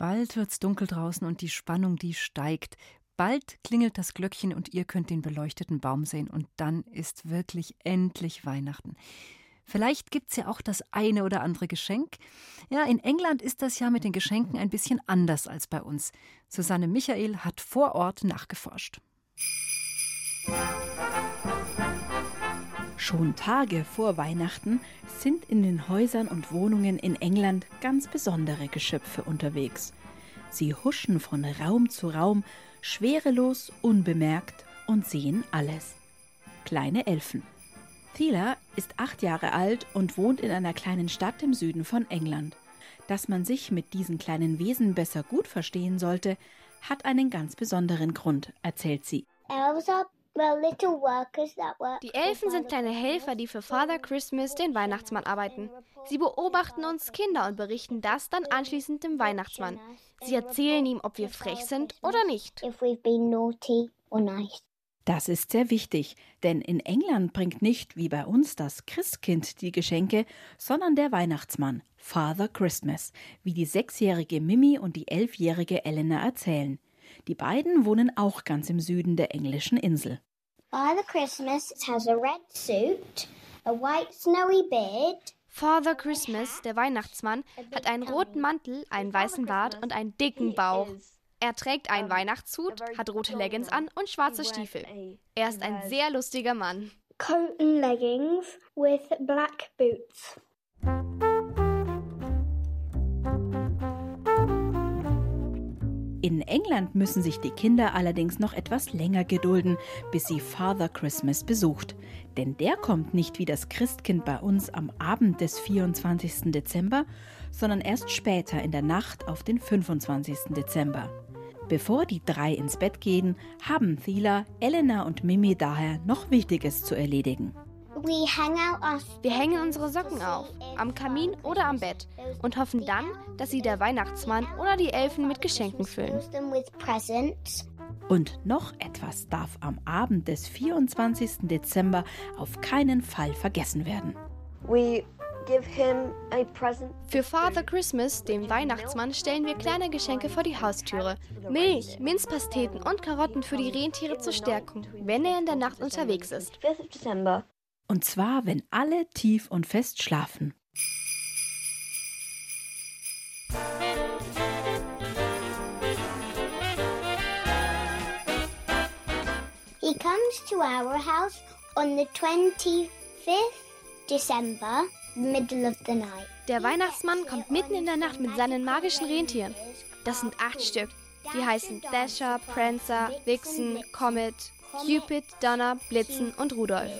Bald wird's dunkel draußen und die Spannung, die steigt. Bald klingelt das Glöckchen und ihr könnt den beleuchteten Baum sehen und dann ist wirklich endlich Weihnachten. Vielleicht gibt's ja auch das eine oder andere Geschenk. Ja, in England ist das ja mit den Geschenken ein bisschen anders als bei uns. Susanne Michael hat vor Ort nachgeforscht. Schon Tage vor Weihnachten sind in den Häusern und Wohnungen in England ganz besondere Geschöpfe unterwegs. Sie huschen von Raum zu Raum, schwerelos, unbemerkt und sehen alles. Kleine Elfen. Thela ist acht Jahre alt und wohnt in einer kleinen Stadt im Süden von England. Dass man sich mit diesen kleinen Wesen besser gut verstehen sollte, hat einen ganz besonderen Grund, erzählt sie. Elves are die Elfen sind kleine Helfer, die für Father Christmas, den Weihnachtsmann, arbeiten. Sie beobachten uns Kinder und berichten das dann anschließend dem Weihnachtsmann. Sie erzählen ihm, ob wir frech sind oder nicht. Das ist sehr wichtig, denn in England bringt nicht wie bei uns das Christkind die Geschenke, sondern der Weihnachtsmann, Father Christmas, wie die sechsjährige Mimi und die elfjährige Elena erzählen. Die beiden wohnen auch ganz im Süden der englischen Insel. Father Christmas has a red suit, a white snowy beard. Father Christmas, der Weihnachtsmann, hat einen roten Mantel, einen weißen Bart und einen dicken Bauch. Er trägt einen Weihnachtshut, hat rote Leggings an und schwarze Stiefel. Er ist ein sehr lustiger Mann. Coat and leggings with black boots. In England müssen sich die Kinder allerdings noch etwas länger gedulden, bis sie Father Christmas besucht. Denn der kommt nicht wie das Christkind bei uns am Abend des 24. Dezember, sondern erst später in der Nacht auf den 25. Dezember. Bevor die drei ins Bett gehen, haben Thila, Elena und Mimi daher noch Wichtiges zu erledigen. Wir hängen unsere Socken auf, am Kamin oder am Bett und hoffen dann, dass sie der Weihnachtsmann oder die Elfen mit Geschenken füllen. Und noch etwas darf am Abend des 24. Dezember auf keinen Fall vergessen werden. Für Father Christmas, dem Weihnachtsmann, stellen wir kleine Geschenke vor die Haustüre. Milch, Minzpasteten und Karotten für die Rentiere zur Stärkung, wenn er in der Nacht unterwegs ist. Und zwar, wenn alle tief und fest schlafen. He comes to our house on the 25th December, middle of the night. Der Weihnachtsmann kommt mitten in der Nacht mit seinen magischen Rentieren. Das sind acht Stück. Die heißen Dasher, Prancer, Vixen, Comet, Cupid, Donner, Blitzen und Rudolf.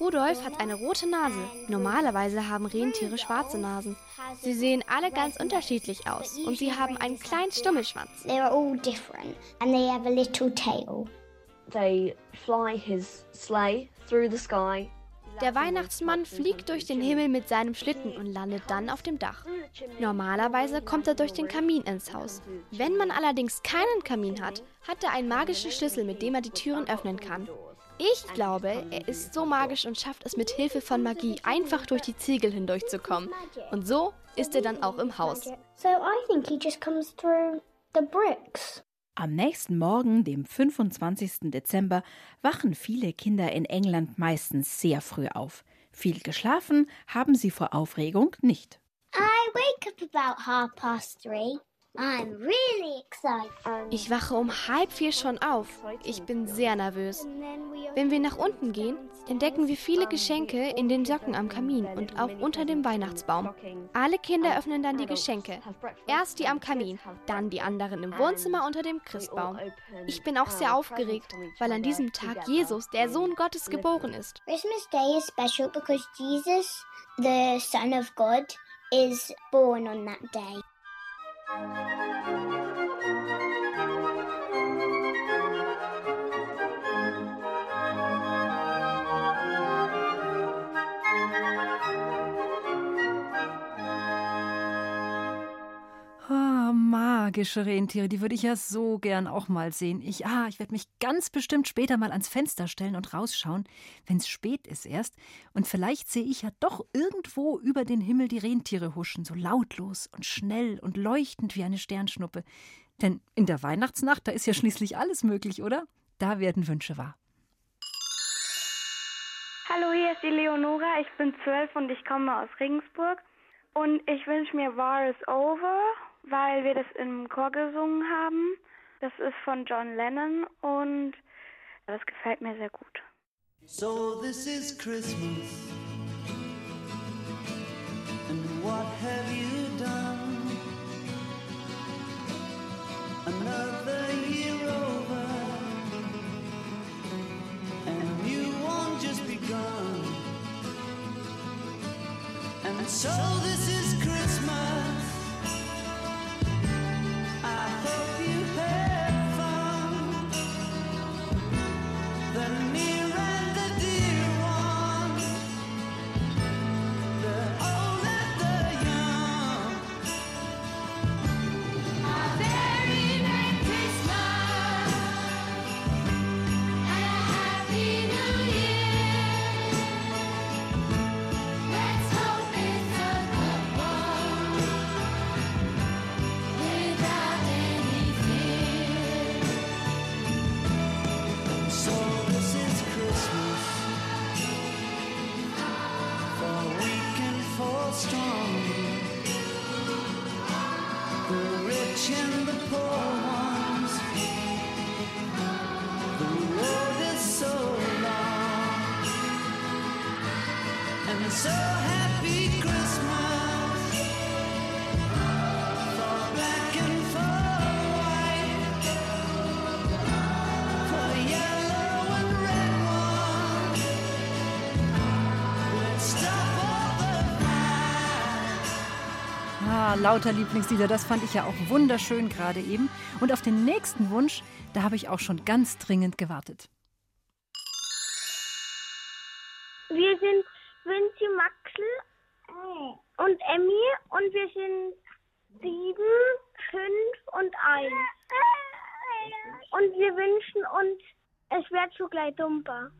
Rudolf hat eine rote Nase. Normalerweise haben Rentiere schwarze Nasen. Sie sehen alle ganz unterschiedlich aus und sie haben einen kleinen Stummelschwanz. They're all different and they have a little tail. They fly his sleigh through the sky. Der Weihnachtsmann fliegt durch den Himmel mit seinem Schlitten und landet dann auf dem Dach. Normalerweise kommt er durch den Kamin ins Haus. Wenn man allerdings keinen Kamin hat, hat er einen magischen Schlüssel, mit dem er die Türen öffnen kann. Ich glaube, er ist so magisch und schafft es mit Hilfe von Magie einfach durch die Ziegel hindurchzukommen. Und so ist er dann auch im Haus. So I think he just comes through the bricks. Am nächsten Morgen, dem 25. Dezember, wachen viele Kinder in England meistens sehr früh auf. Viel geschlafen haben sie vor Aufregung nicht. I wake up about half past three. I'm really excited. Ich wache um halb vier schon auf. Ich bin sehr nervös. Wenn wir nach unten gehen, entdecken wir viele Geschenke in den Socken am Kamin und auch unter dem Weihnachtsbaum. Alle Kinder öffnen dann die Geschenke. Erst die am Kamin, dann die anderen im Wohnzimmer unter dem Christbaum. Ich bin auch sehr aufgeregt, weil an diesem Tag Jesus, der Sohn Gottes, geboren ist. Christmas Day is special because Jesus, the Son of God, is born on that day. thank you magische Rentiere, die würde ich ja so gern auch mal sehen. Ich, ah, ich werde mich ganz bestimmt später mal ans Fenster stellen und rausschauen, wenn es spät ist erst. Und vielleicht sehe ich ja doch irgendwo über den Himmel die Rentiere huschen, so lautlos und schnell und leuchtend wie eine Sternschnuppe. Denn in der Weihnachtsnacht, da ist ja schließlich alles möglich, oder? Da werden Wünsche wahr. Hallo, hier ist die Leonora. Ich bin zwölf und ich komme aus Regensburg. Und ich wünsche mir War is Over, weil wir das im Chor gesungen haben. Das ist von John Lennon und das gefällt mir sehr gut. So this is Christmas. And what have you done? Another year over. And you won't just begun. And so this is lauter Lieblingslieder, das fand ich ja auch wunderschön gerade eben. Und auf den nächsten Wunsch, da habe ich auch schon ganz dringend gewartet. Wir sind Vinci Maxel und Emmy und wir sind sieben, fünf und eins. Und wir wünschen uns, es wird zugleich dumper.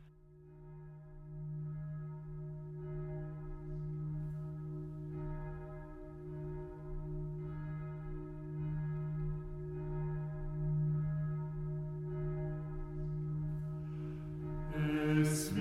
Es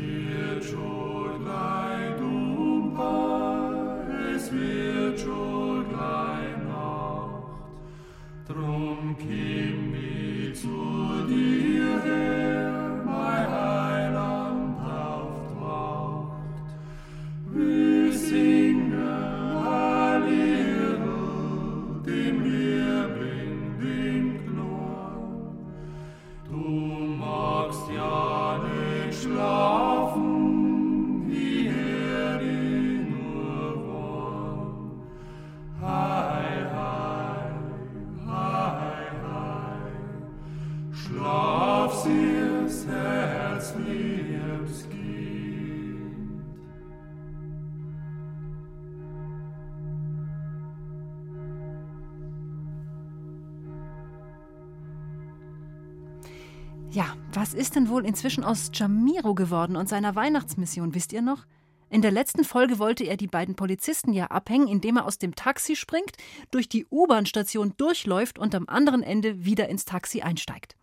was ist denn wohl inzwischen aus Jamiro geworden und seiner Weihnachtsmission, wisst ihr noch? In der letzten Folge wollte er die beiden Polizisten ja abhängen, indem er aus dem Taxi springt, durch die U-Bahn-Station durchläuft und am anderen Ende wieder ins Taxi einsteigt.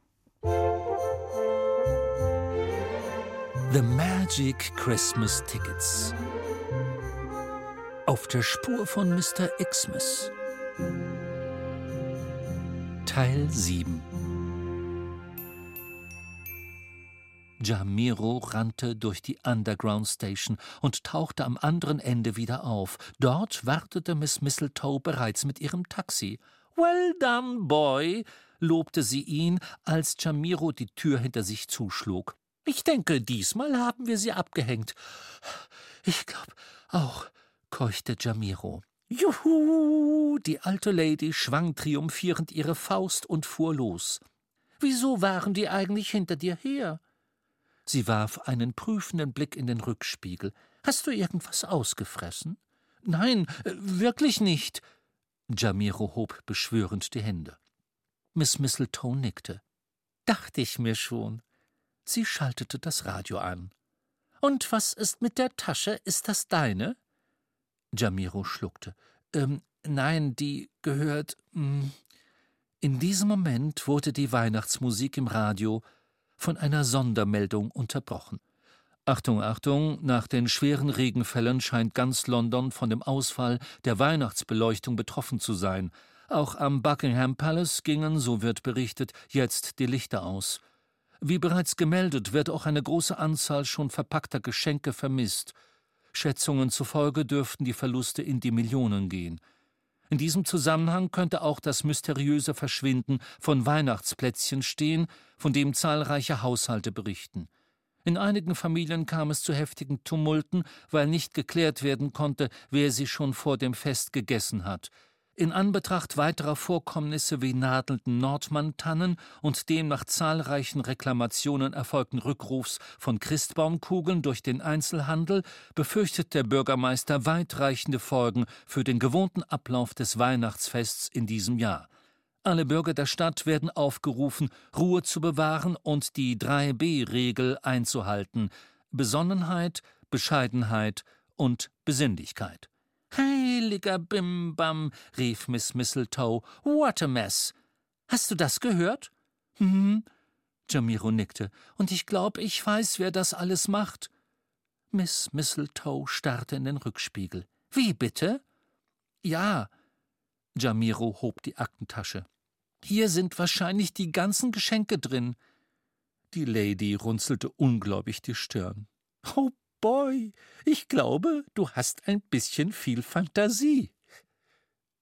The Magic Christmas Tickets. Auf der Spur von Mr. Xmas. Teil 7 Jamiro rannte durch die Underground Station und tauchte am anderen Ende wieder auf. Dort wartete Miss Mistletoe bereits mit ihrem Taxi. Well done, boy, lobte sie ihn, als Jamiro die Tür hinter sich zuschlug. Ich denke, diesmal haben wir sie abgehängt. Ich glaub auch, keuchte Jamiro. Juhu! Die alte Lady schwang triumphierend ihre Faust und fuhr los. Wieso waren die eigentlich hinter dir her? Sie warf einen prüfenden Blick in den Rückspiegel. Hast du irgendwas ausgefressen? Nein, äh, wirklich nicht. Jamiro hob beschwörend die Hände. Miss Mistletoe nickte. Dachte ich mir schon. Sie schaltete das Radio an. Und was ist mit der Tasche? Ist das deine? Jamiro schluckte. Ähm, nein, die gehört. Mh. In diesem Moment wurde die Weihnachtsmusik im Radio von einer Sondermeldung unterbrochen. Achtung, Achtung, nach den schweren Regenfällen scheint ganz London von dem Ausfall der Weihnachtsbeleuchtung betroffen zu sein. Auch am Buckingham Palace gingen, so wird berichtet, jetzt die Lichter aus. Wie bereits gemeldet, wird auch eine große Anzahl schon verpackter Geschenke vermisst. Schätzungen zufolge dürften die Verluste in die Millionen gehen. In diesem Zusammenhang könnte auch das mysteriöse Verschwinden von Weihnachtsplätzchen stehen, von dem zahlreiche Haushalte berichten. In einigen Familien kam es zu heftigen Tumulten, weil nicht geklärt werden konnte, wer sie schon vor dem Fest gegessen hat. In Anbetracht weiterer Vorkommnisse wie nadelnden Nordmann-Tannen und dem nach zahlreichen Reklamationen erfolgten Rückrufs von Christbaumkugeln durch den Einzelhandel befürchtet der Bürgermeister weitreichende Folgen für den gewohnten Ablauf des Weihnachtsfests in diesem Jahr. Alle Bürger der Stadt werden aufgerufen, Ruhe zu bewahren und die 3b-Regel einzuhalten: Besonnenheit, Bescheidenheit und Besinnlichkeit. Heiliger Bimbam, rief Miss Mistletoe, what a mess. Hast du das gehört? Hm, Jamiro nickte. Und ich glaube, ich weiß, wer das alles macht. Miss Mistletoe starrte in den Rückspiegel. Wie bitte? Ja. Jamiro hob die Aktentasche. Hier sind wahrscheinlich die ganzen Geschenke drin. Die Lady runzelte ungläubig die Stirn. Oh Boy, ich glaube, du hast ein bisschen viel Fantasie.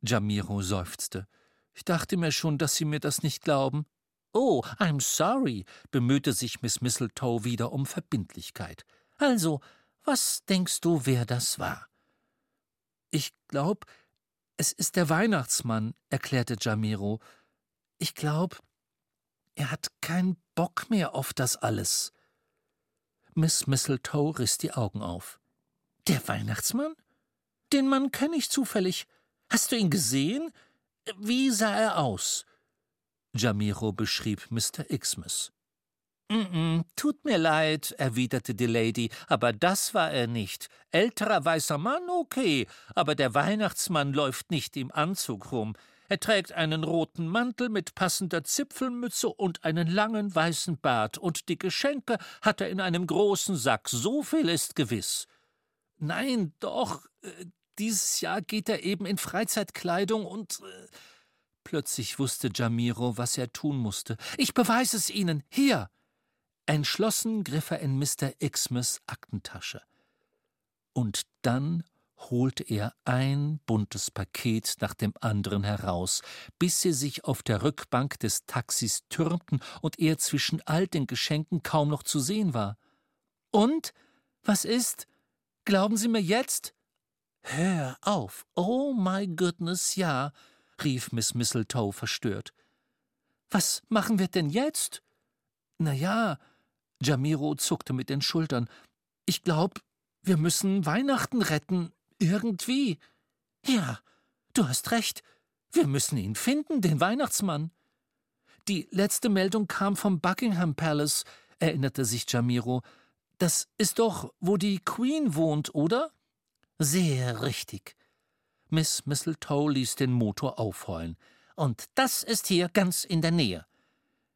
Jamiro seufzte. Ich dachte mir schon, dass Sie mir das nicht glauben. Oh, I'm sorry, bemühte sich Miss Mistletoe wieder um Verbindlichkeit. Also, was denkst du, wer das war? Ich glaub, Es ist der Weihnachtsmann, erklärte Jamiro. Ich glaube, er hat keinen Bock mehr auf das alles. Miss Mistletoe riss die Augen auf. Der Weihnachtsmann? Den Mann kenne ich zufällig. Hast du ihn gesehen? Wie sah er aus? Jamiro beschrieb Mr. Xmas. Mm -mm, tut mir leid, erwiderte die Lady, aber das war er nicht. Älterer weißer Mann, okay, aber der Weihnachtsmann läuft nicht im Anzug rum. Er trägt einen roten Mantel mit passender Zipfelmütze und einen langen weißen Bart, und die Geschenke hat er in einem großen Sack, so viel ist gewiss. Nein, doch, äh, dieses Jahr geht er eben in Freizeitkleidung und. Äh, plötzlich wusste Jamiro, was er tun musste. Ich beweise es Ihnen. Hier. Entschlossen griff er in Mr. Xmas Aktentasche. Und dann holte er ein buntes Paket nach dem anderen heraus, bis sie sich auf der Rückbank des Taxis türmten und er zwischen all den Geschenken kaum noch zu sehen war. Und? Was ist? Glauben Sie mir jetzt? Hör auf. Oh my goodness, ja, rief Miss Mistletoe verstört. Was machen wir denn jetzt? Na ja, Jamiro zuckte mit den Schultern. Ich glaub, wir müssen Weihnachten retten. Irgendwie. Ja, du hast recht. Wir müssen ihn finden, den Weihnachtsmann. Die letzte Meldung kam vom Buckingham Palace, erinnerte sich Jamiro. Das ist doch, wo die Queen wohnt, oder? Sehr richtig. Miss Mistletoe ließ den Motor aufheulen. Und das ist hier ganz in der Nähe.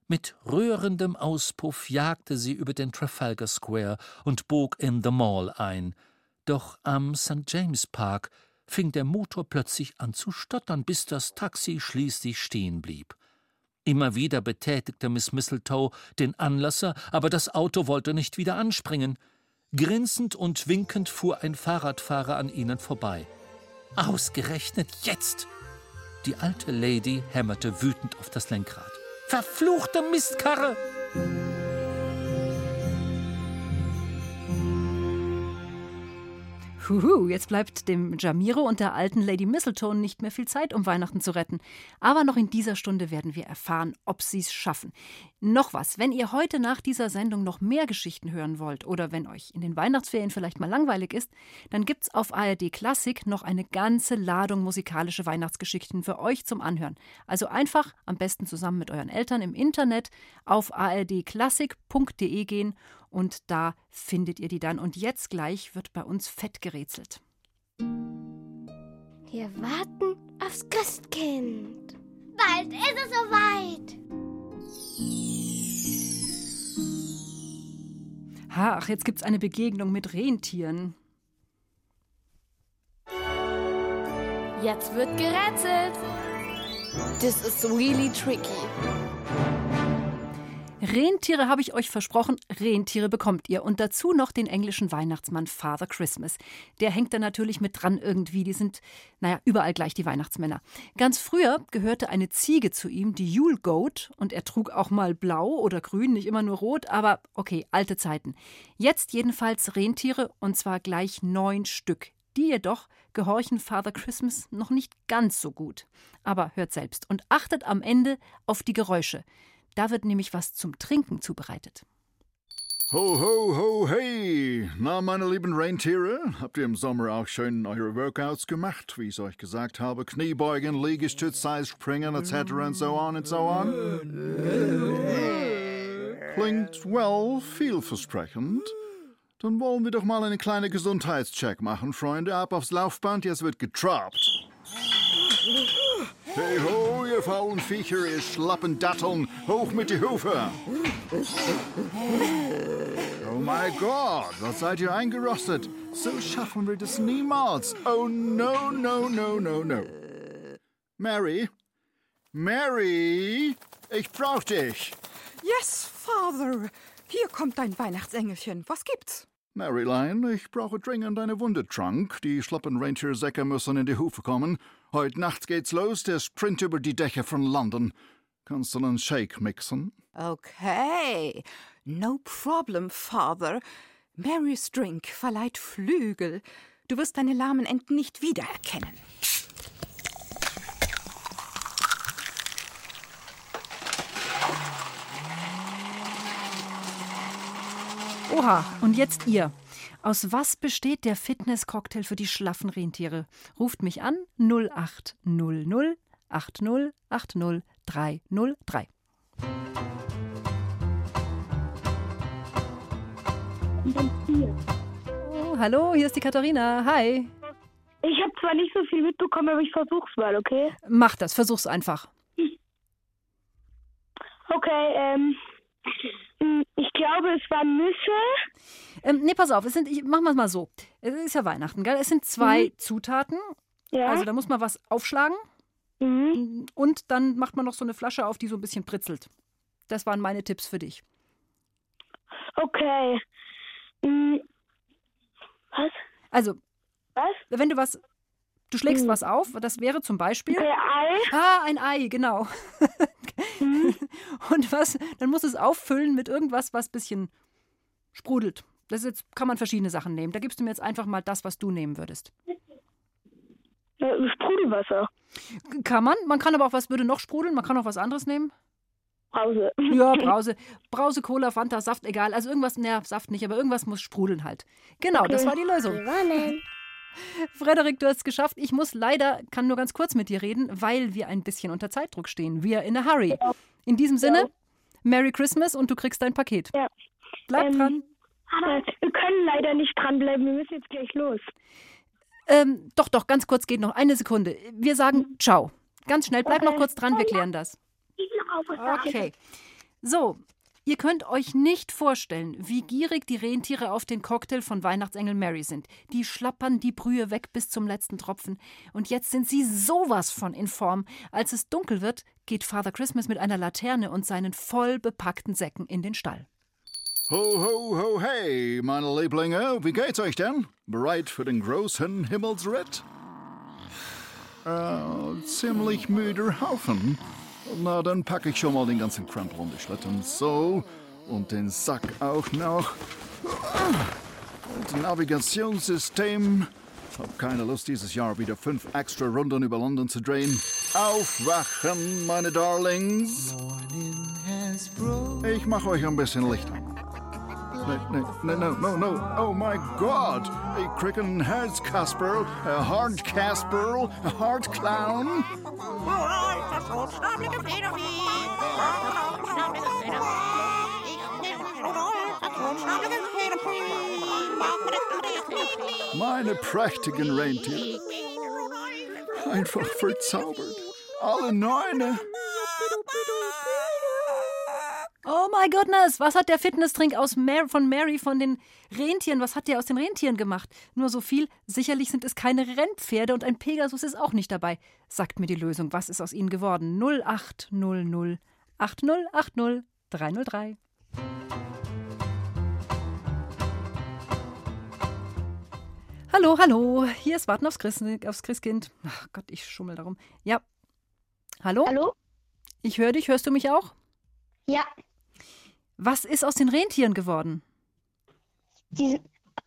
Mit rührendem Auspuff jagte sie über den Trafalgar Square und bog in The Mall ein. Doch am St. James Park fing der Motor plötzlich an zu stottern, bis das Taxi schließlich stehen blieb. Immer wieder betätigte Miss Mistletoe den Anlasser, aber das Auto wollte nicht wieder anspringen. Grinsend und winkend fuhr ein Fahrradfahrer an ihnen vorbei. Ausgerechnet jetzt! Die alte Lady hämmerte wütend auf das Lenkrad. Verfluchte Mistkarre! Huhu, jetzt bleibt dem Jamiro und der alten Lady Mistletoe nicht mehr viel Zeit, um Weihnachten zu retten. Aber noch in dieser Stunde werden wir erfahren, ob sie es schaffen. Noch was, wenn ihr heute nach dieser Sendung noch mehr Geschichten hören wollt oder wenn euch in den Weihnachtsferien vielleicht mal langweilig ist, dann gibt's auf ARD Klassik noch eine ganze Ladung musikalische Weihnachtsgeschichten für euch zum Anhören. Also einfach am besten zusammen mit euren Eltern im Internet auf ardklassik.de gehen und da findet ihr die dann. Und jetzt gleich wird bei uns fett gerätselt. Wir warten aufs Christkind. Bald ist es soweit. Ach, jetzt gibt's eine Begegnung mit Rentieren. Jetzt wird gerätselt. This is really tricky. Rentiere habe ich euch versprochen, Rentiere bekommt ihr. Und dazu noch den englischen Weihnachtsmann Father Christmas. Der hängt da natürlich mit dran irgendwie. Die sind, naja, überall gleich die Weihnachtsmänner. Ganz früher gehörte eine Ziege zu ihm, die Yule Goat. Und er trug auch mal blau oder grün, nicht immer nur rot. Aber okay, alte Zeiten. Jetzt jedenfalls Rentiere und zwar gleich neun Stück. Die jedoch gehorchen Father Christmas noch nicht ganz so gut. Aber hört selbst und achtet am Ende auf die Geräusche. Da wird nämlich was zum Trinken zubereitet. Ho, ho, ho, hey! Na, meine lieben Rentiere, habt ihr im Sommer auch schön eure Workouts gemacht, wie ich euch gesagt habe? Kniebeugen, Liegestütz, Seilspringen, etc. und so on und so on? Klingt, well, vielversprechend. Dann wollen wir doch mal einen kleinen Gesundheitscheck machen, Freunde. Ab aufs Laufband, jetzt wird getrabt. Hey ho, ihr faulen Viecher, ihr schlappen Datteln, hoch mit die Hufe! Oh mein Gott, was seid ihr eingerostet? So schaffen wir das niemals. Oh no, no, no, no, no. Mary? Mary? Ich brauch dich. Yes, Father. Hier kommt dein Weihnachtsengelchen. Was gibt's? Maryline, ich brauche dringend eine Wundetrank. Die schlappen Rentiersäcke müssen in die Hufe kommen. Heute Nacht geht's los, der Sprint über die Dächer von London. Kannst du einen Shake mixen? Okay. No problem, Father. Marys Drink verleiht Flügel. Du wirst deine lahmen Enten nicht wiedererkennen. Oha, und jetzt ihr. Aus was besteht der Fitness-Cocktail für die schlaffen Rentiere? Ruft mich an 0800 80 80 303. Oh, hallo, hier ist die Katharina. Hi. Ich habe zwar nicht so viel mitbekommen, aber ich versuch's mal, okay? Mach das, versuch's einfach. Okay, ähm, ich glaube, es waren Nüsse. Ähm, nee, pass auf, es sind, ich, machen wir es mal so. Es ist ja Weihnachten, gell? Es sind zwei mhm. Zutaten. Ja. Also da muss man was aufschlagen. Mhm. Und dann macht man noch so eine Flasche auf, die so ein bisschen pritzelt. Das waren meine Tipps für dich. Okay. Mhm. Was? Also, was? wenn du was Du schlägst mhm. was auf, das wäre zum Beispiel. Ein Ei. Ah, ein Ei, genau. Mhm. Und was, dann muss es auffüllen mit irgendwas, was ein bisschen sprudelt. Das jetzt, kann man verschiedene Sachen nehmen. Da gibst du mir jetzt einfach mal das, was du nehmen würdest. Sprudelwasser. Kann man. Man kann aber auch, was würde noch sprudeln? Man kann auch was anderes nehmen. Brause. Ja, Brause. Brause, Cola, Fanta, Saft, egal. Also irgendwas, naja, Saft nicht, aber irgendwas muss sprudeln halt. Genau, okay. das war die Lösung. Gewonnen. Frederik, du hast es geschafft. Ich muss leider, kann nur ganz kurz mit dir reden, weil wir ein bisschen unter Zeitdruck stehen. Wir in a hurry. Ja. In diesem Sinne, ja. Merry Christmas und du kriegst dein Paket. Ja. Bleib ähm, dran. wir können leider nicht dranbleiben. Wir müssen jetzt gleich los. Ähm, doch, doch, ganz kurz geht noch. Eine Sekunde. Wir sagen mhm. Ciao. Ganz schnell. Bleib okay. noch kurz dran. Wir klären das. Okay. So, Ihr könnt euch nicht vorstellen, wie gierig die Rentiere auf den Cocktail von Weihnachtsengel Mary sind. Die schlappern die Brühe weg bis zum letzten Tropfen. Und jetzt sind sie sowas von in Form. Als es dunkel wird, geht Father Christmas mit einer Laterne und seinen voll bepackten Säcken in den Stall. Ho, ho, ho, hey, meine Lieblinge, wie geht's euch denn? Bereit für den großen Himmelsritt? Äh, ziemlich müder Haufen. Na, dann packe ich schon mal den ganzen Krempel um die Schlitten. So. Und den Sack auch noch. Und Navigationssystem. Hab keine Lust, dieses Jahr wieder fünf extra Runden über London zu drehen. Aufwachen, meine Darlings. Ich mache euch ein bisschen Licht an. No, no, no, no, no. Oh my God! A cricken has Casper, a hard Casper, a hard clown. Meine prächtigen Rentiere. Einfach verzaubert. Alle Neune. Oh my goodness, was hat der Fitnesstrink aus Mar von Mary von den Rentieren, was hat der aus den Rentieren gemacht? Nur so viel, sicherlich sind es keine Rennpferde und ein Pegasus ist auch nicht dabei. Sagt mir die Lösung, was ist aus ihnen geworden? 0800 8080 303. Hallo, hallo, hier ist Warten aufs, Christ, aufs Christkind. Ach Gott, ich schummel darum. Ja. Hallo? Hallo? Ich höre dich, hörst du mich auch? Ja. Was ist aus den Rentieren geworden? Die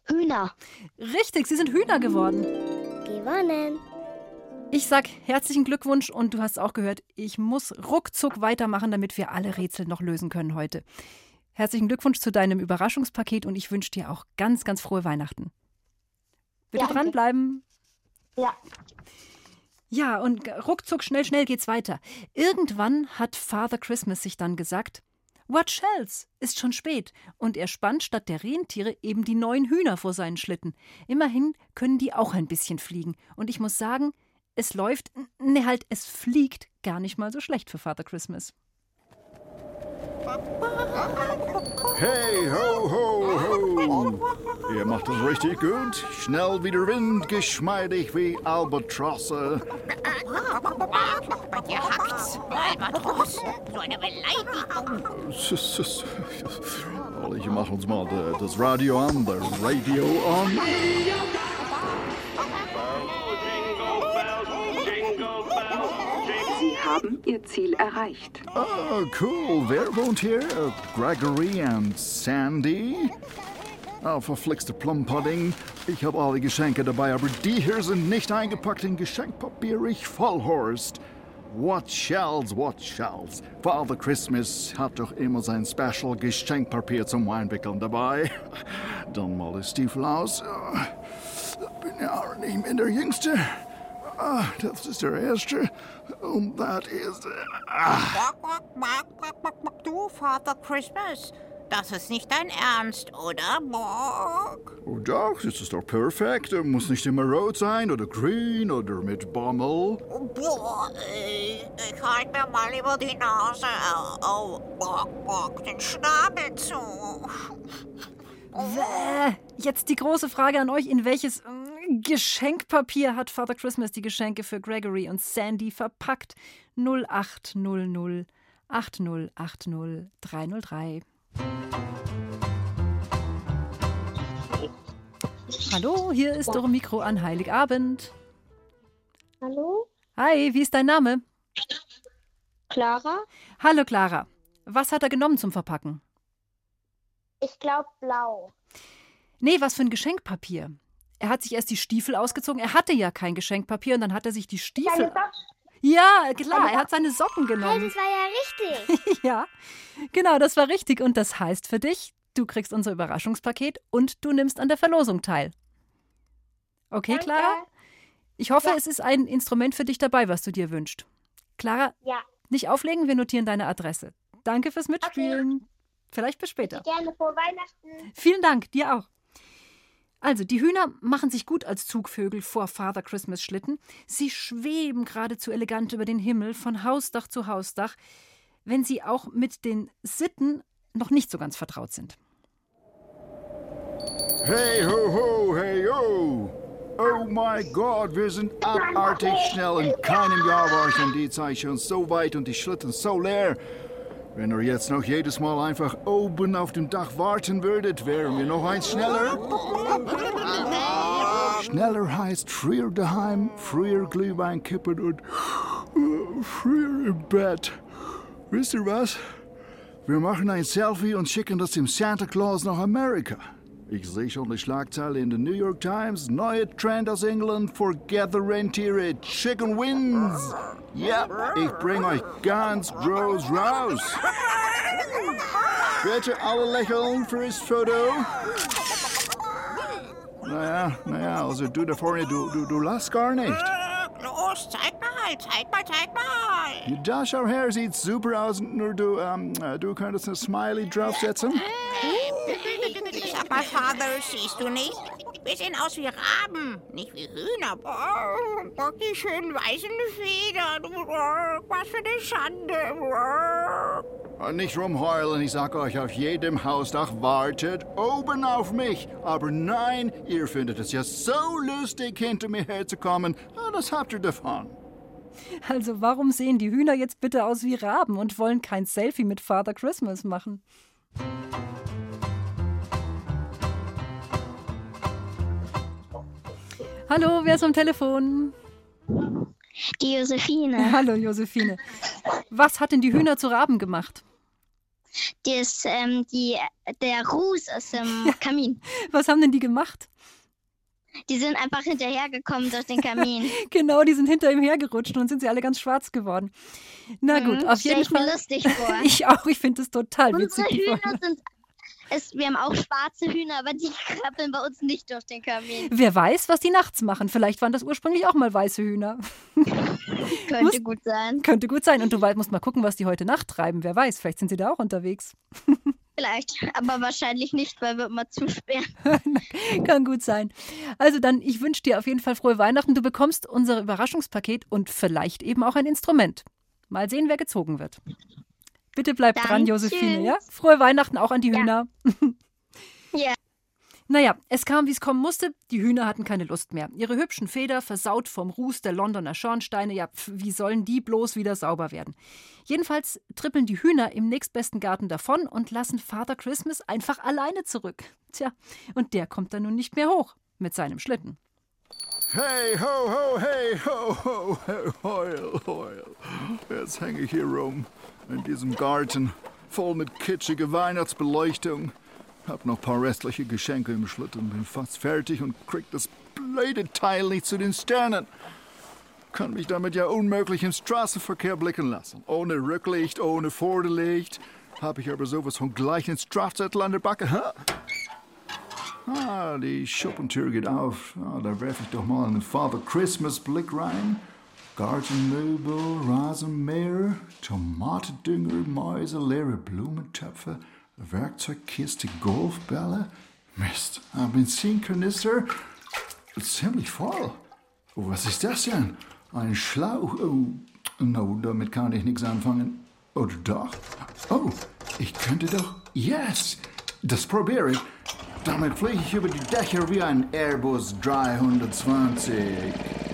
Hühner. Richtig, sie sind Hühner geworden. Gewonnen. Ich sag herzlichen Glückwunsch und du hast auch gehört, ich muss ruckzuck weitermachen, damit wir alle Rätsel noch lösen können heute. Herzlichen Glückwunsch zu deinem Überraschungspaket und ich wünsche dir auch ganz, ganz frohe Weihnachten. Bitte ja, dranbleiben. Ja. Ja, und ruckzuck, schnell, schnell geht's weiter. Irgendwann hat Father Christmas sich dann gesagt, What shells? Ist schon spät. Und er spannt statt der Rentiere eben die neuen Hühner vor seinen Schlitten. Immerhin können die auch ein bisschen fliegen. Und ich muss sagen, es läuft, ne halt, es fliegt gar nicht mal so schlecht für Father Christmas. Hey, ho, ho, ho. Ihr macht es richtig gut. Schnell wie der Wind, geschmeidig wie Albatrosse. Bei dir hackt's, Albatros. So eine Beleidigung. Ich mach uns mal das Radio an, das Radio an. haben Ihr Ziel erreicht. Oh, cool. Wer wohnt hier? Gregory und Sandy? Oh, verflixte Plumpudding. Ich habe alle Geschenke dabei, aber die hier sind nicht eingepackt in Geschenkpapier. Ich Vollhorst. What shells, what shells. Father Christmas hat doch immer sein Special Geschenkpapier zum Weinwickeln dabei. Dann mal die Stiefel aus. Bin ja auch nicht mehr der Jüngste. Ah, das ist der Erste. Und das ist... Ah. Du, Father Christmas, das ist nicht dein Ernst, oder, Bock? Oh doch, das ist doch perfekt. Er muss nicht immer rot sein oder grün oder mit Bommel. Boah, ey, ich halte mir mal über die Nase. Oh, Bock, Bock, den Schnabel zu. Bäh. Jetzt die große Frage an euch: In welches äh, Geschenkpapier hat Father Christmas die Geschenke für Gregory und Sandy verpackt? 0800 8080 303. Hallo, hier ist eure Mikro an Heiligabend. Hallo? Hi, wie ist dein Name? Clara? Hallo Clara. Was hat er genommen zum Verpacken? Ich glaube blau. Nee, was für ein Geschenkpapier. Er hat sich erst die Stiefel ausgezogen. Er hatte ja kein Geschenkpapier und dann hat er sich die Stiefel. Ja, klar, er hat seine Socken genommen. Hey, das war ja richtig. ja, genau, das war richtig. Und das heißt für dich, du kriegst unser Überraschungspaket und du nimmst an der Verlosung teil. Okay, Danke. Clara? Ich hoffe, es ist ein Instrument für dich dabei, was du dir wünschst. Clara, Ja. nicht auflegen, wir notieren deine Adresse. Danke fürs Mitspielen. Vielleicht bis später. Gerne vor Weihnachten. Vielen Dank, dir auch. Also, die Hühner machen sich gut als Zugvögel vor Father Christmas Schlitten. Sie schweben geradezu elegant über den Himmel von Hausdach zu Hausdach, wenn sie auch mit den Sitten noch nicht so ganz vertraut sind. Hey ho ho, hey ho! Oh my Gott, wir sind abartig schnell. In keinem Jahr war ich die Zeit schon so weit und die Schlitten so leer. Wenn ihr jetzt noch jedes Mal einfach oben auf dem Dach warten würdet, wären wir noch eins schneller. Schneller heißt früher daheim, früher Glühwein kippen und äh, früher im Bett. Wisst ihr was? Wir machen ein Selfie und schicken das dem Santa Claus nach Amerika. Ich sehe schon die Schlagzeile in der New York Times. Neue Trend aus England. Forget the Rentiere. Chicken wins. Ja, ich bring euch ganz groß raus. Bitte alle lächeln für das Foto. Naja, naja, also du da vorne, du, du, du lachst gar nicht. Los, zeig mal, zeig mal, zeig mal. Da schau her, sieht super aus. Nur du, ähm, du könntest ein Smiley draufsetzen. Sag mal, Vater, siehst du nicht? Wir sehen aus wie Raben, nicht wie Hühner. Oh, guck die schönen weißen Federn. Oh, was für eine Schande. Oh. Und nicht rumheulen, ich sag euch, auf jedem Hausdach wartet oben auf mich. Aber nein, ihr findet es ja so lustig, hinter mir herzukommen. Ah, Das habt ihr davon. Also, warum sehen die Hühner jetzt bitte aus wie Raben und wollen kein Selfie mit Father Christmas machen? Hallo, wer ist am Telefon? Die Josephine. Hallo, Josephine. Was hat denn die Hühner zu Raben gemacht? Ist ähm, die, der Ruß aus dem Kamin. Was haben denn die gemacht? Die sind einfach hinterhergekommen durch den Kamin. Genau, die sind hinter ihm hergerutscht und sind sie alle ganz schwaß geworden. Na gut, Mhm, auf jeden ich mir Fall. lustig vor. Ich auch, ich finde es total Unsere witzig. die Hühner sind. Es, wir haben auch schwarze Hühner, aber die krabbeln bei uns nicht durch den Kamin. Wer weiß, was die nachts machen. Vielleicht waren das ursprünglich auch mal weiße Hühner. Könnte Muss- gut sein. Könnte gut sein. Und du musst mal gucken, was die heute Nacht treiben. Wer weiß, vielleicht sind sie da auch unterwegs. Vielleicht, aber wahrscheinlich nicht, weil wir immer zusperren. Kann gut sein. Also dann, ich wünsche dir auf jeden Fall frohe Weihnachten. Du bekommst unser Überraschungspaket und vielleicht eben auch ein Instrument. Mal sehen, wer gezogen wird. Bitte bleib dran, Dankeschön. Josephine, ja? Frohe Weihnachten auch an die Hühner. Ja. Naja, es kam, wie es kommen musste. Die Hühner hatten keine Lust mehr. Ihre hübschen Feder, versaut vom Ruß der Londoner Schornsteine, ja, pf, wie sollen die bloß wieder sauber werden? Jedenfalls trippeln die Hühner im nächstbesten Garten davon und lassen Father Christmas einfach alleine zurück. Tja, und der kommt dann nun nicht mehr hoch mit seinem Schlitten. Hey ho ho, hey ho ho, hey, heul heul. Jetzt hänge ich hier rum in diesem Garten, voll mit kitschiger Weihnachtsbeleuchtung. Hab noch paar restliche Geschenke im Schlitten, bin fast fertig und krieg das blöde Teil nicht zu den Sternen. kann mich damit ja unmöglich im Straßenverkehr blicken lassen. Ohne Rücklicht, ohne Vorderlicht. Habe ich aber sowas von gleich ins Strafzettel an der Backe. Ha? Ah, die Schuppentür geht auf. Ah, da werfe ich doch mal einen Father Christmas Blick rein. Gartenmöbel, Rasenmäher, Tomatendünger, Mäuse, leere Blumentöpfe, Werkzeugkiste, Golfbälle. Mist, ein Benzinkanister. Ziemlich voll. Oh, was ist das denn? Ein Schlauch. Oh, no, damit kann ich nichts anfangen. Oder doch? Oh, ich könnte doch. Yes! Das probiere ich. Damit fliege ich über die Dächer wie ein Airbus 320.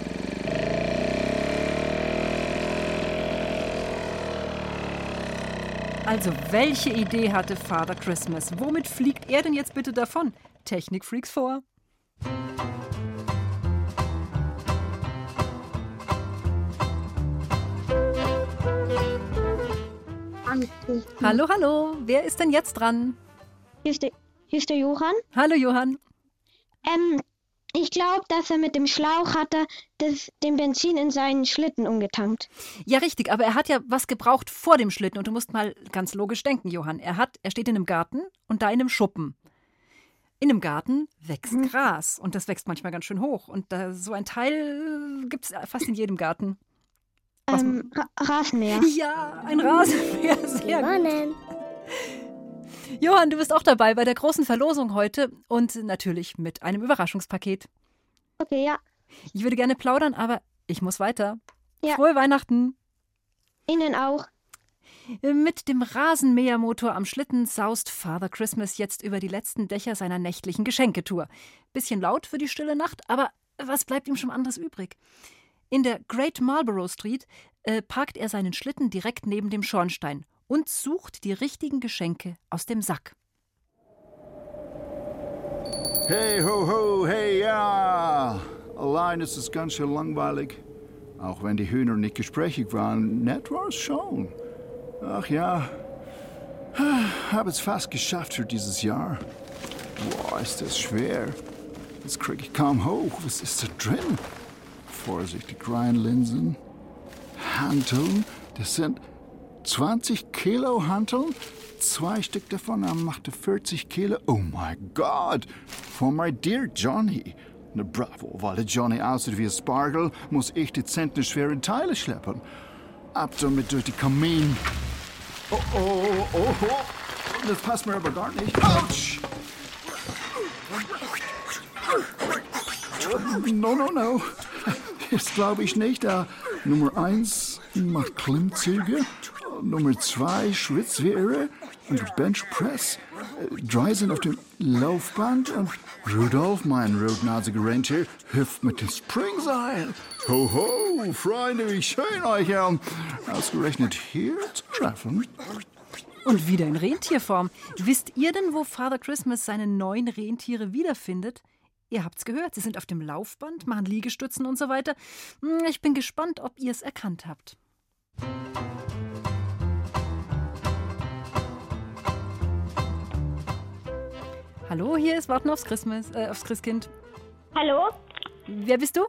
Also, welche Idee hatte Father Christmas? Womit fliegt er denn jetzt bitte davon? Technikfreaks vor. Hallo, hallo. Wer ist denn jetzt dran? Hier ist der, hier ist der Johann. Hallo, Johann. Ähm, ich glaube, dass er mit dem Schlauch hatte das, den Benzin in seinen Schlitten umgetankt. Ja, richtig, aber er hat ja was gebraucht vor dem Schlitten und du musst mal ganz logisch denken, Johann. Er hat, er steht in einem Garten und da in einem Schuppen. In einem Garten wächst Mhm. Gras und das wächst manchmal ganz schön hoch. Und da, so ein Teil gibt es fast in jedem Garten. Ähm, Ra Rasenmäher. Ja, ein Rasenmäher. Sehr Gewonnen. gut. Johann, du bist auch dabei bei der großen Verlosung heute und natürlich mit einem Überraschungspaket. Okay, ja. Ich würde gerne plaudern, aber ich muss weiter. Ja. Frohe Weihnachten. Ihnen auch. Mit dem Rasenmähermotor am Schlitten saust Father Christmas jetzt über die letzten Dächer seiner nächtlichen Geschenketour. Bisschen laut für die stille Nacht, aber was bleibt ihm schon anderes übrig? In der Great Marlborough Street äh, parkt er seinen Schlitten direkt neben dem Schornstein und sucht die richtigen Geschenke aus dem Sack. Hey, ho, ho, hey, ja! Allein ist es ganz schön langweilig. Auch wenn die Hühner nicht gesprächig waren, nett war es schon. Ach ja, habe es fast geschafft für dieses Jahr. Boah, ist das schwer. Jetzt krieg ich kaum hoch. Was ist da drin? Vorsichtig reinlinsen. Hanteln, das sind 20 Kilo Hanteln. Zwei Stück davon machte 40 Kilo. Oh mein Gott! For my dear Johnny. Na bravo, weil der Johnny aussieht wie ein Spargel, muss ich die zentnerschweren Teile schleppen. Ab damit durch die Kamin. Oh, oh, oh, oh. Das passt mir aber gar nicht. Autsch! No, no, no. Das glaube ich nicht. Uh, Nummer eins macht Klimmzüge. Nummer zwei irre. Und Benchpress. Äh, Drei sind auf dem Laufband. Und Rudolf, mein rotnasiger Rentier, hüpft mit dem Springseil. Ho, ho, Freunde, wie schön euch ähm, ausgerechnet hier zu treffen. Und wieder in Rentierform. Wisst ihr denn, wo Father Christmas seine neuen Rentiere wiederfindet? Ihr habt's gehört, sie sind auf dem Laufband, machen Liegestützen und so weiter. Hm, Ich bin gespannt, ob ihr es erkannt habt. Hallo, hier ist Warten aufs Christmas, äh, aufs Christkind. Hallo? Wer bist du?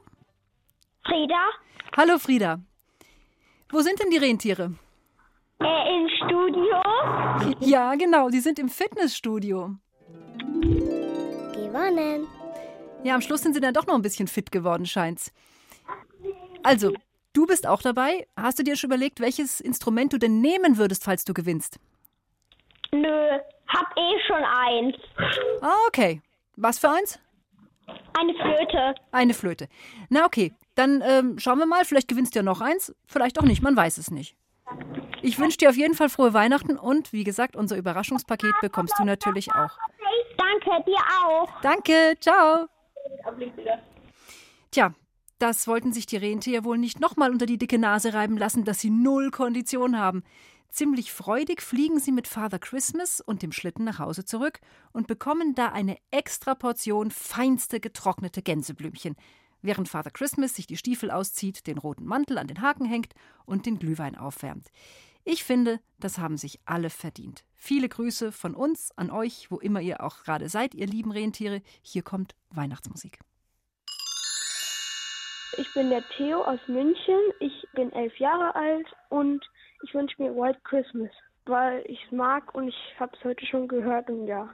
Frieda? Hallo Frieda. Wo sind denn die Rentiere? Äh, im Studio? Ja, genau, die sind im Fitnessstudio. Gewonnen. Ja, am Schluss sind sie dann doch noch ein bisschen fit geworden, scheint's. Also, du bist auch dabei. Hast du dir schon überlegt, welches Instrument du denn nehmen würdest, falls du gewinnst? Nö, hab eh schon eins. Ah, okay. Was für eins? Eine Flöte. Eine Flöte. Na okay, dann ähm, schauen wir mal. Vielleicht gewinnst du ja noch eins, vielleicht auch nicht, man weiß es nicht. Ich wünsche dir auf jeden Fall frohe Weihnachten und wie gesagt, unser Überraschungspaket bekommst du natürlich auch. Danke, dir auch. Danke, ciao. Tja, das wollten sich die Rentier wohl nicht nochmal unter die dicke Nase reiben lassen, dass sie null Kondition haben. Ziemlich freudig fliegen sie mit Father Christmas und dem Schlitten nach Hause zurück und bekommen da eine extra Portion feinste getrocknete Gänseblümchen, während Father Christmas sich die Stiefel auszieht, den roten Mantel an den Haken hängt und den Glühwein aufwärmt. Ich finde, das haben sich alle verdient. Viele Grüße von uns an euch, wo immer ihr auch gerade seid, ihr lieben Rentiere. Hier kommt Weihnachtsmusik. Ich bin der Theo aus München. Ich bin elf Jahre alt und ich wünsche mir White Christmas, weil ich es mag und ich habe es heute schon gehört und ja.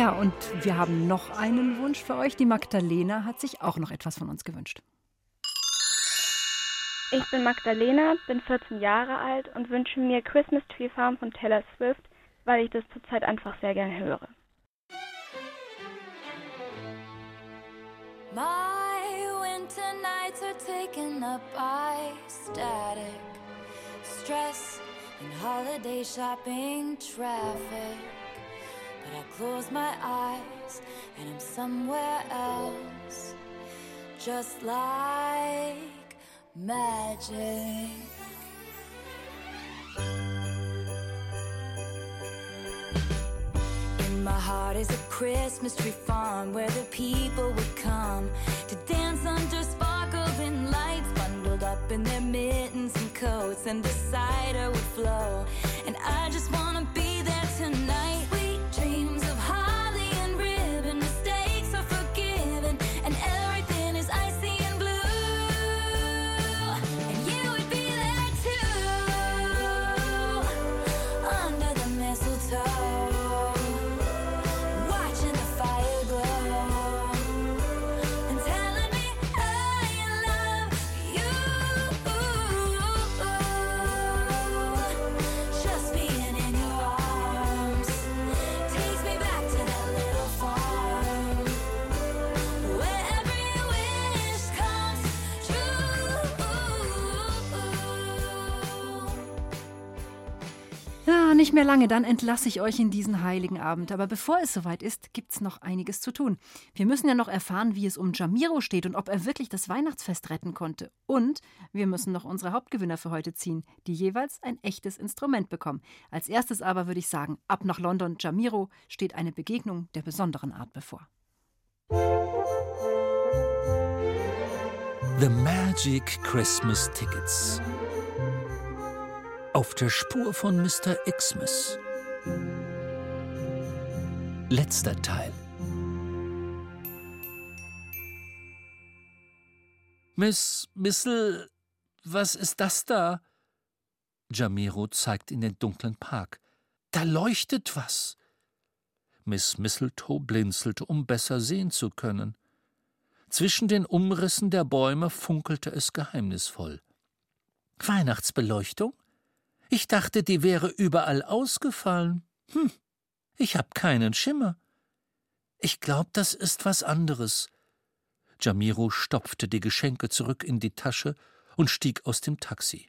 Ja, und wir haben noch einen Wunsch für euch. Die Magdalena hat sich auch noch etwas von uns gewünscht. Ich bin Magdalena, bin 14 Jahre alt und wünsche mir Christmas Tree Farm von Taylor Swift, weil ich das zurzeit einfach sehr gern höre. My winter nights are taken up by static, stress, and holiday shopping traffic. Close my eyes and I'm somewhere else, just like magic. In my heart is a Christmas tree farm where the people would come to dance under sparkling lights, bundled up in their mittens and coats, and the cider would flow. And I just wanna be there tonight. Nicht mehr lange, dann entlasse ich euch in diesen heiligen Abend. Aber bevor es soweit ist, gibt's noch einiges zu tun. Wir müssen ja noch erfahren, wie es um Jamiro steht und ob er wirklich das Weihnachtsfest retten konnte. Und wir müssen noch unsere Hauptgewinner für heute ziehen, die jeweils ein echtes Instrument bekommen. Als erstes aber würde ich sagen, ab nach London. Jamiro steht eine Begegnung der besonderen Art bevor. The Magic Christmas Tickets. Auf der Spur von Mr. Xmas. Letzter Teil. Miss Missel, was ist das da? Jamiro zeigt in den dunklen Park. Da leuchtet was. Miss Mistletoe blinzelte, um besser sehen zu können. Zwischen den Umrissen der Bäume funkelte es geheimnisvoll. Weihnachtsbeleuchtung? Ich dachte, die wäre überall ausgefallen. Hm, ich hab keinen Schimmer. Ich glaub, das ist was anderes. Jamiro stopfte die Geschenke zurück in die Tasche und stieg aus dem Taxi.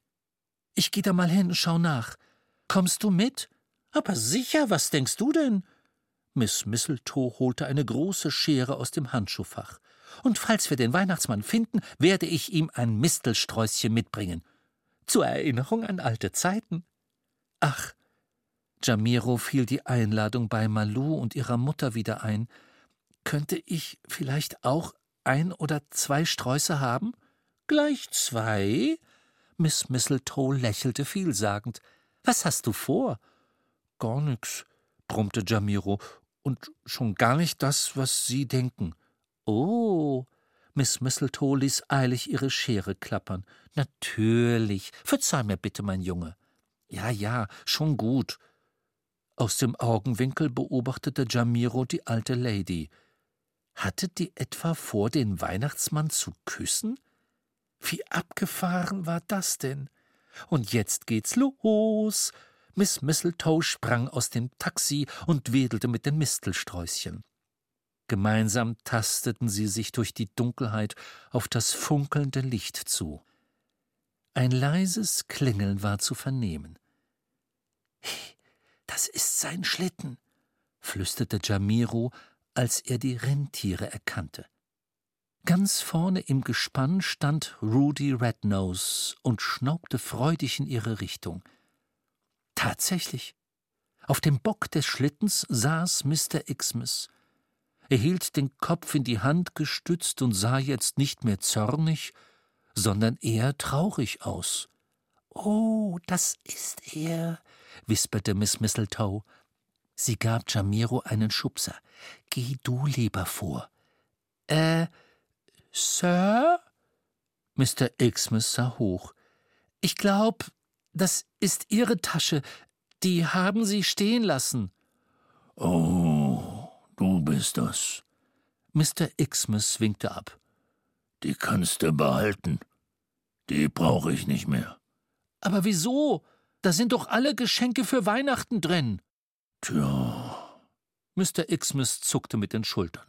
Ich geh da mal hin, schau nach. Kommst du mit? Aber sicher, was denkst du denn? Miss Mistletoe holte eine große Schere aus dem Handschuhfach. Und falls wir den Weihnachtsmann finden, werde ich ihm ein Mistelsträußchen mitbringen. Zur Erinnerung an alte Zeiten. Ach, Jamiro fiel die Einladung bei Malu und ihrer Mutter wieder ein. Könnte ich vielleicht auch ein oder zwei Sträuße haben? Gleich zwei? Miss Mistletoe lächelte vielsagend. Was hast du vor? Gar nix, brummte Jamiro, und schon gar nicht das, was Sie denken. Oh, Miss Mistletoe ließ eilig ihre Schere klappern. Natürlich. Verzeih mir bitte, mein Junge. Ja, ja, schon gut. Aus dem Augenwinkel beobachtete Jamiro die alte Lady. Hatte die etwa vor, den Weihnachtsmann zu küssen? Wie abgefahren war das denn? Und jetzt geht's los. Miss Mistletoe sprang aus dem Taxi und wedelte mit den Mistelsträußchen. Gemeinsam tasteten sie sich durch die Dunkelheit auf das funkelnde Licht zu. Ein leises Klingeln war zu vernehmen. Hey, das ist sein Schlitten, flüsterte Jamiro, als er die Rentiere erkannte. Ganz vorne im Gespann stand Rudy Rednose und schnaubte freudig in ihre Richtung. Tatsächlich. Auf dem Bock des Schlittens saß Mr. Xmas, er hielt den Kopf in die Hand gestützt und sah jetzt nicht mehr zornig, sondern eher traurig aus. Oh, das ist er, wisperte Miss Mistletoe. Sie gab Jamiro einen Schubser. Geh du lieber vor. Äh, Sir? Mr. Xmas sah hoch. Ich glaub, das ist Ihre Tasche. Die haben Sie stehen lassen. Oh, Du bist das. Mr. Xmas winkte ab. Die kannst du behalten. Die brauche ich nicht mehr. Aber wieso? Da sind doch alle Geschenke für Weihnachten drin. Tja. Mr. Xmas zuckte mit den Schultern.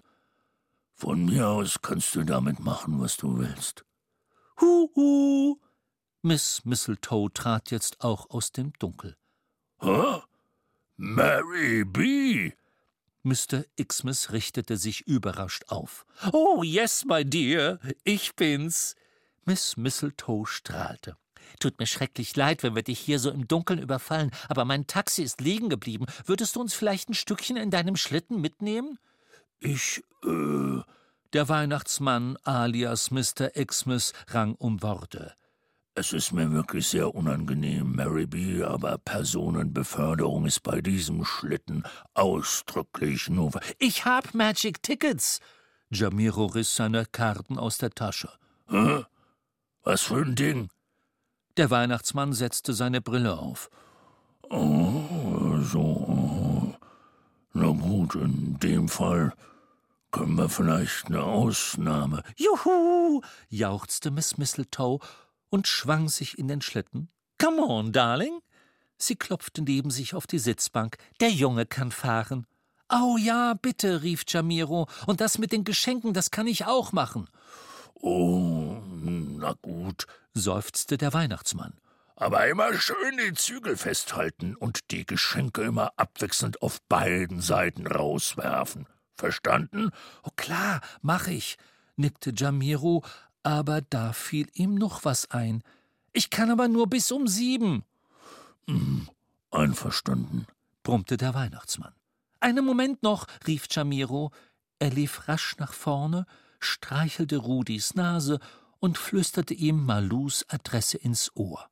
Von mir aus kannst du damit machen, was du willst. Huhu! Miss Mistletoe trat jetzt auch aus dem Dunkel. Hä? Mary B. Mr. Xmas richtete sich überrascht auf. Oh, yes, my dear, ich bin's. Miss Mistletoe strahlte. Tut mir schrecklich leid, wenn wir dich hier so im Dunkeln überfallen, aber mein Taxi ist liegen geblieben. Würdest du uns vielleicht ein Stückchen in deinem Schlitten mitnehmen? Ich, äh. Der Weihnachtsmann alias Mr. Xmas rang um Worte. Es ist mir wirklich sehr unangenehm, Mary B., aber Personenbeförderung ist bei diesem Schlitten ausdrücklich nur. Ich hab Magic Tickets! Jamiro riss seine Karten aus der Tasche. Hä? Was für ein Ding? Der Weihnachtsmann setzte seine Brille auf. Oh, so. Na gut, in dem Fall können wir vielleicht eine Ausnahme. Juhu! jauchzte Miss Mistletoe und schwang sich in den Schlitten. Come on, Darling. Sie klopfte neben sich auf die Sitzbank. Der Junge kann fahren. Oh ja, bitte, rief Jamiro. Und das mit den Geschenken, das kann ich auch machen. Oh, na gut, seufzte der Weihnachtsmann. Aber immer schön die Zügel festhalten und die Geschenke immer abwechselnd auf beiden Seiten rauswerfen. Verstanden? Oh klar, mach ich, nickte Jamiro, aber da fiel ihm noch was ein. Ich kann aber nur bis um sieben. Hm, einverstanden, brummte der Weihnachtsmann. Einen Moment noch, rief Jamiro. Er lief rasch nach vorne, streichelte Rudis Nase und flüsterte ihm Malus Adresse ins Ohr.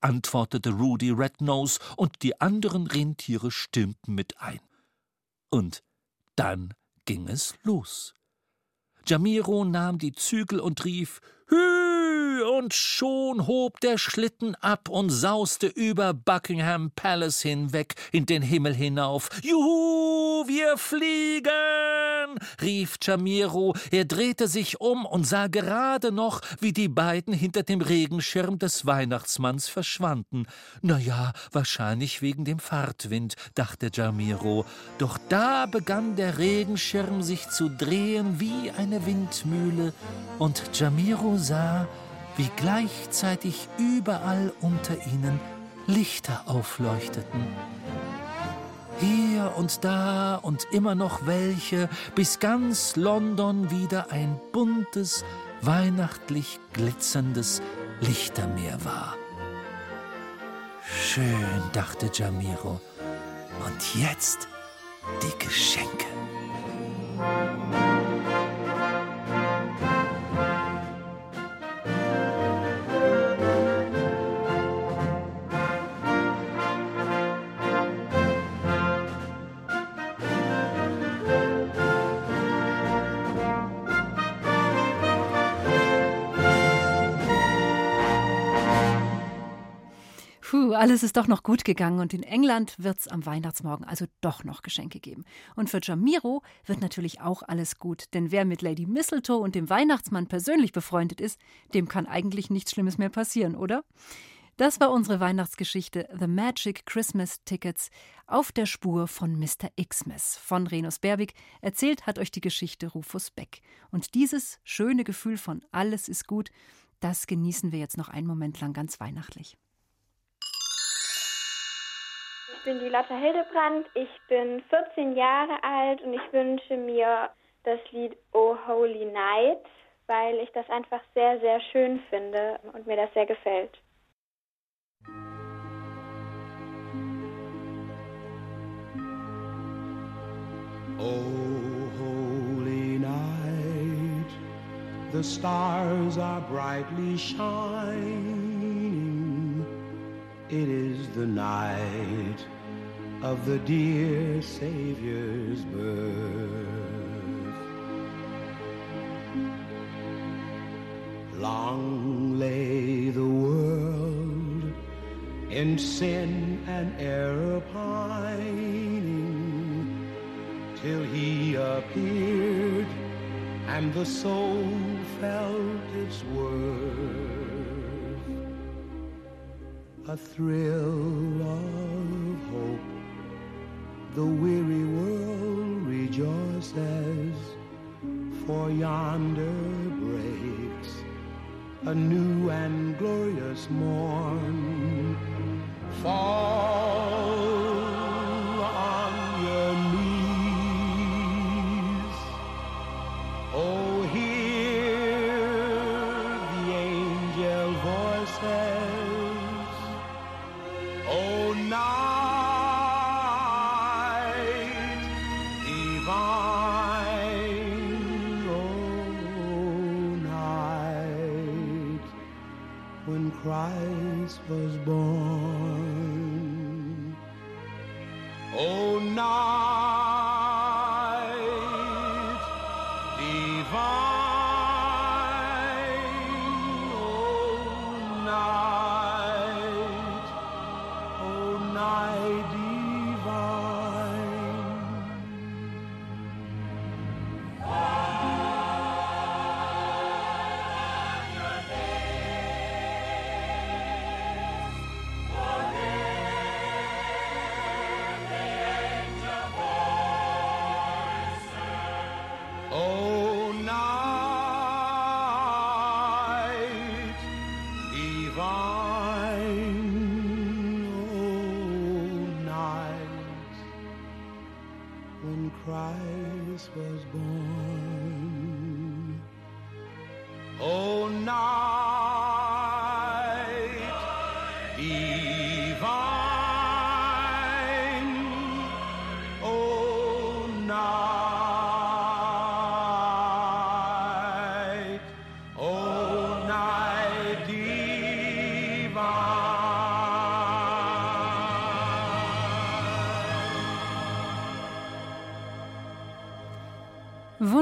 antwortete Rudy Rednose, und die anderen Rentiere stimmten mit ein. Und dann ging es los. Jamiro nahm die Zügel und rief Hü, und schon hob der Schlitten ab und sauste über Buckingham Palace hinweg in den Himmel hinauf. Juhu, wir fliegen! rief Jamiro. Er drehte sich um und sah gerade noch, wie die beiden hinter dem Regenschirm des Weihnachtsmanns verschwanden. Na ja, wahrscheinlich wegen dem Fahrtwind, dachte Jamiro. Doch da begann der Regenschirm sich zu drehen wie eine Windmühle, und Jamiro sah, wie gleichzeitig überall unter ihnen Lichter aufleuchteten. Hier und da und immer noch welche, bis ganz London wieder ein buntes, weihnachtlich glitzerndes Lichtermeer war. Schön, dachte Jamiro. Und jetzt die Geschenke. Alles ist doch noch gut gegangen und in England wird's am Weihnachtsmorgen also doch noch Geschenke geben. Und für Jamiro wird natürlich auch alles gut, denn wer mit Lady Mistletoe und dem Weihnachtsmann persönlich befreundet ist, dem kann eigentlich nichts Schlimmes mehr passieren, oder? Das war unsere Weihnachtsgeschichte The Magic Christmas Tickets auf der Spur von Mr. Xmas von Renus Berbig. Erzählt hat euch die Geschichte Rufus Beck. Und dieses schöne Gefühl von alles ist gut, das genießen wir jetzt noch einen Moment lang ganz weihnachtlich. Bin die Lotta Hildebrand, ich bin 14 Jahre alt und ich wünsche mir das Lied Oh Holy Night, weil ich das einfach sehr, sehr schön finde und mir das sehr gefällt. Oh, holy night, the stars are brightly shining. It is the night of the dear Savior's birth. Long lay the world in sin and error pining till he appeared and the soul felt its worth. A thrill of the weary world rejoices, for yonder breaks a new and glorious morn. Fall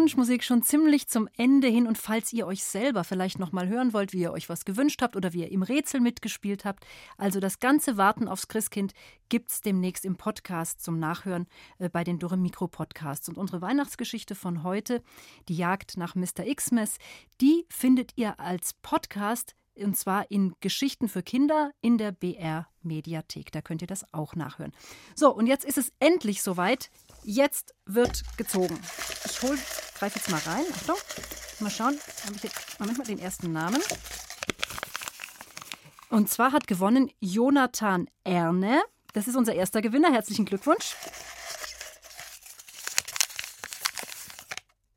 Wunschmusik schon ziemlich zum Ende hin und falls ihr euch selber vielleicht noch mal hören wollt, wie ihr euch was gewünscht habt oder wie ihr im Rätsel mitgespielt habt, also das ganze Warten aufs Christkind gibt's demnächst im Podcast zum Nachhören äh, bei den Dürre Mikro Podcasts und unsere Weihnachtsgeschichte von heute, die Jagd nach Mr. Xmas, die findet ihr als Podcast und zwar in Geschichten für Kinder in der BR Mediathek. Da könnt ihr das auch nachhören. So, und jetzt ist es endlich soweit. Jetzt wird gezogen. Ich hol, greife jetzt mal rein. Achtung. Mal schauen. Habe ich jetzt Moment mal den ersten Namen. Und zwar hat gewonnen Jonathan Erne. Das ist unser erster Gewinner. Herzlichen Glückwunsch.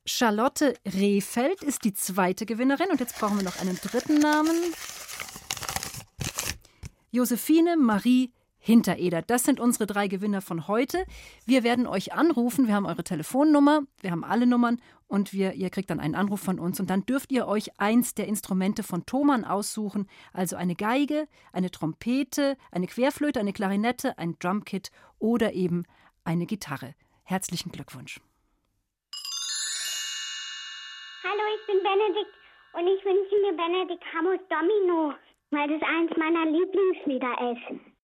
Charlotte Rehfeld ist die zweite Gewinnerin. Und jetzt brauchen wir noch einen dritten Namen. Josephine Marie Hintereder. Das sind unsere drei Gewinner von heute. Wir werden euch anrufen. Wir haben eure Telefonnummer, wir haben alle Nummern und wir, ihr kriegt dann einen Anruf von uns. Und dann dürft ihr euch eins der Instrumente von Thomann aussuchen. Also eine Geige, eine Trompete, eine Querflöte, eine Klarinette, ein Drumkit oder eben eine Gitarre. Herzlichen Glückwunsch. Hallo, ich bin Benedikt und ich wünsche mir Benedikt Hammers Domino, weil das eins meiner Lieblingslieder ist.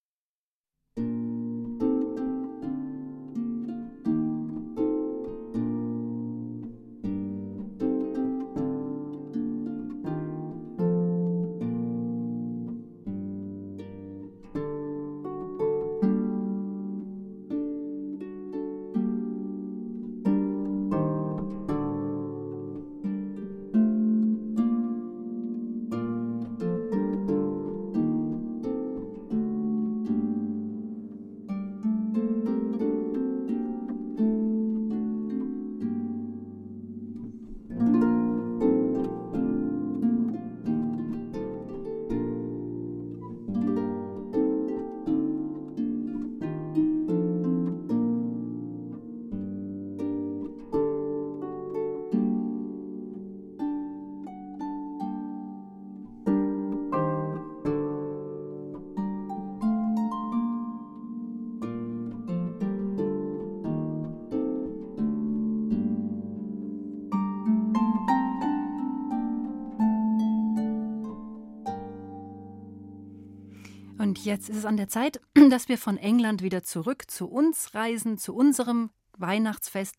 Jetzt ist es an der Zeit, dass wir von England wieder zurück zu uns reisen, zu unserem Weihnachtsfest.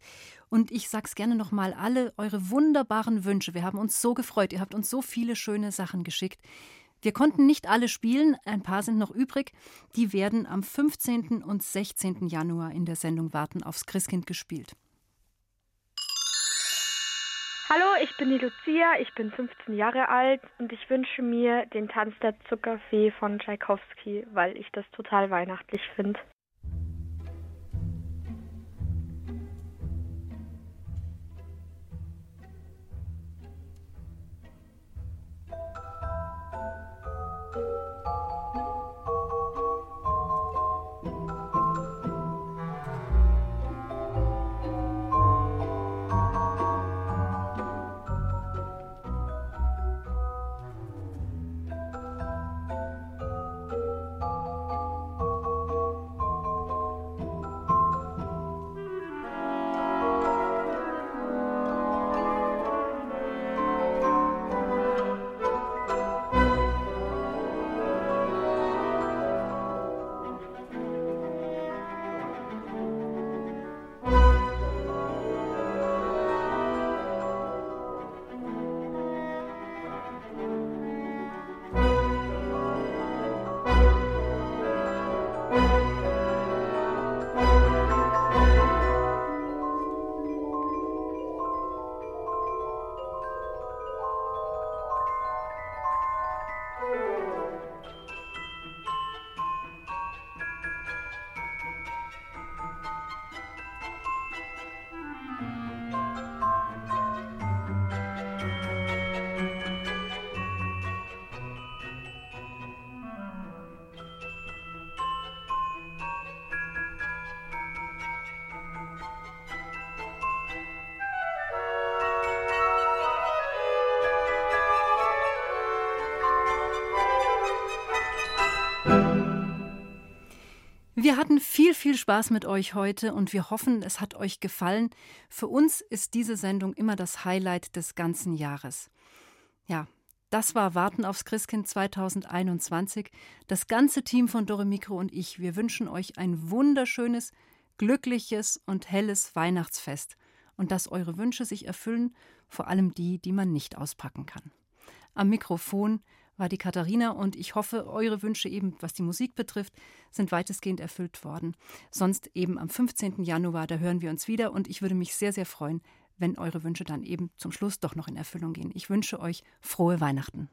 Und ich sag's gerne nochmal, alle eure wunderbaren Wünsche. Wir haben uns so gefreut. Ihr habt uns so viele schöne Sachen geschickt. Wir konnten nicht alle spielen, ein paar sind noch übrig. Die werden am 15. und 16. Januar in der Sendung Warten aufs Christkind gespielt. Hallo, ich bin die Lucia, ich bin 15 Jahre alt und ich wünsche mir den Tanz der Zuckerfee von Tschaikowski, weil ich das total weihnachtlich finde. Hatten viel, viel Spaß mit euch heute und wir hoffen, es hat euch gefallen. Für uns ist diese Sendung immer das Highlight des ganzen Jahres. Ja, das war Warten aufs Christkind 2021. Das ganze Team von Dore Mikro und ich, wir wünschen euch ein wunderschönes, glückliches und helles Weihnachtsfest und dass eure Wünsche sich erfüllen, vor allem die, die man nicht auspacken kann. Am Mikrofon war die Katharina und ich hoffe, eure Wünsche eben, was die Musik betrifft, sind weitestgehend erfüllt worden. Sonst eben am 15. Januar, da hören wir uns wieder und ich würde mich sehr, sehr freuen, wenn eure Wünsche dann eben zum Schluss doch noch in Erfüllung gehen. Ich wünsche euch frohe Weihnachten.